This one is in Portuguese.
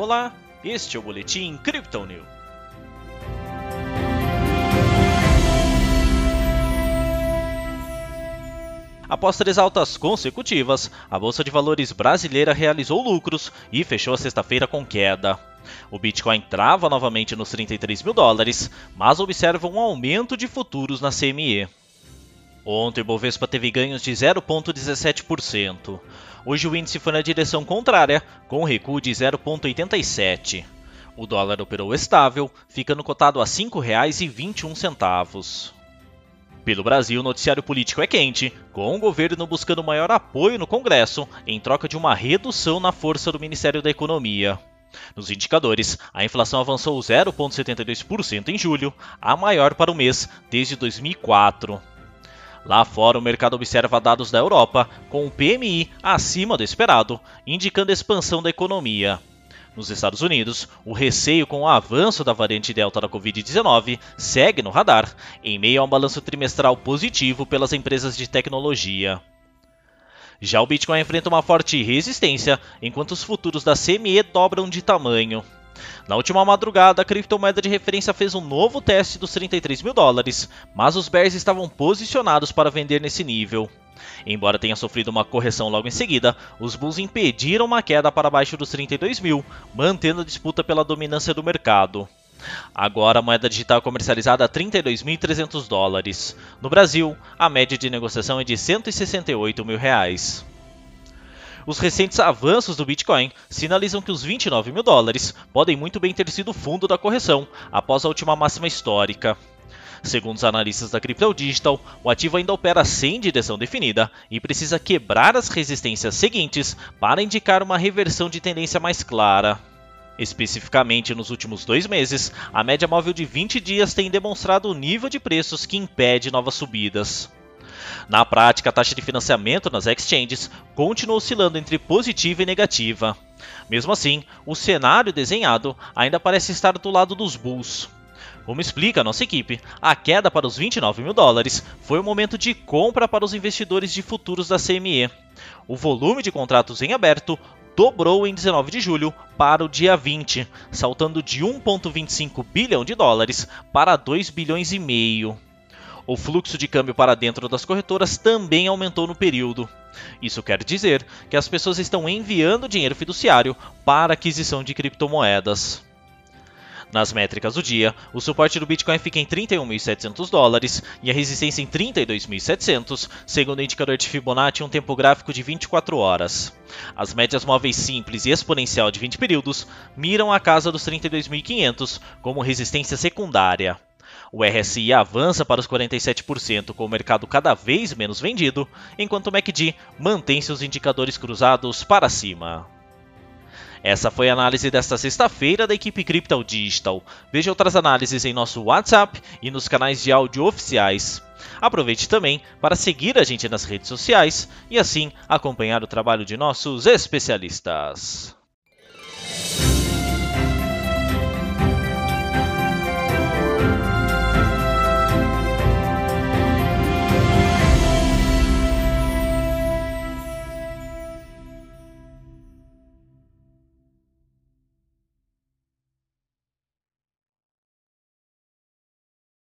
Olá, este é o Boletim Crypto News. Após três altas consecutivas, a Bolsa de Valores brasileira realizou lucros e fechou a sexta-feira com queda. O Bitcoin trava novamente nos 33 mil dólares, mas observa um aumento de futuros na CME. Ontem o Bovespa teve ganhos de 0,17%. Hoje o índice foi na direção contrária, com recuo de 0,87%. O dólar operou estável, ficando cotado a R$ 5,21. Pelo Brasil, o noticiário político é quente, com o governo buscando maior apoio no Congresso em troca de uma redução na força do Ministério da Economia. Nos indicadores, a inflação avançou 0,72% em julho, a maior para o mês desde 2004. Lá fora, o mercado observa dados da Europa, com o PMI acima do esperado, indicando expansão da economia. Nos Estados Unidos, o receio com o avanço da variante Delta da Covid-19 segue no radar, em meio a um balanço trimestral positivo pelas empresas de tecnologia. Já o Bitcoin enfrenta uma forte resistência, enquanto os futuros da CME dobram de tamanho. Na última madrugada, a criptomoeda de referência fez um novo teste dos 33 mil dólares, mas os bears estavam posicionados para vender nesse nível. Embora tenha sofrido uma correção logo em seguida, os bulls impediram uma queda para baixo dos 32 mil, mantendo a disputa pela dominância do mercado. Agora a moeda digital é comercializada a 32.300 dólares. No Brasil, a média de negociação é de 168 mil reais. Os recentes avanços do Bitcoin sinalizam que os 29 mil dólares podem muito bem ter sido o fundo da correção após a última máxima histórica. Segundo os analistas da Crypto Digital, o ativo ainda opera sem direção definida e precisa quebrar as resistências seguintes para indicar uma reversão de tendência mais clara. Especificamente nos últimos dois meses, a média móvel de 20 dias tem demonstrado o nível de preços que impede novas subidas. Na prática, a taxa de financiamento nas exchanges continua oscilando entre positiva e negativa. Mesmo assim, o cenário desenhado ainda parece estar do lado dos bulls. Como explica a nossa equipe, a queda para os 29 mil dólares foi o momento de compra para os investidores de futuros da CME. O volume de contratos em aberto dobrou em 19 de julho para o dia 20, saltando de 1,25 bilhão de dólares para 2 bilhões e meio. O fluxo de câmbio para dentro das corretoras também aumentou no período. Isso quer dizer que as pessoas estão enviando dinheiro fiduciário para aquisição de criptomoedas. Nas métricas do dia, o suporte do Bitcoin fica em 31.700 dólares e a resistência em 32.700, segundo o indicador de Fibonacci em um tempo gráfico de 24 horas. As médias móveis simples e exponencial de 20 períodos miram a casa dos 32.500 como resistência secundária. O RSI avança para os 47%, com o mercado cada vez menos vendido, enquanto o MACD mantém seus indicadores cruzados para cima. Essa foi a análise desta sexta-feira da equipe Crypto Digital. Veja outras análises em nosso WhatsApp e nos canais de áudio oficiais. Aproveite também para seguir a gente nas redes sociais e assim acompanhar o trabalho de nossos especialistas.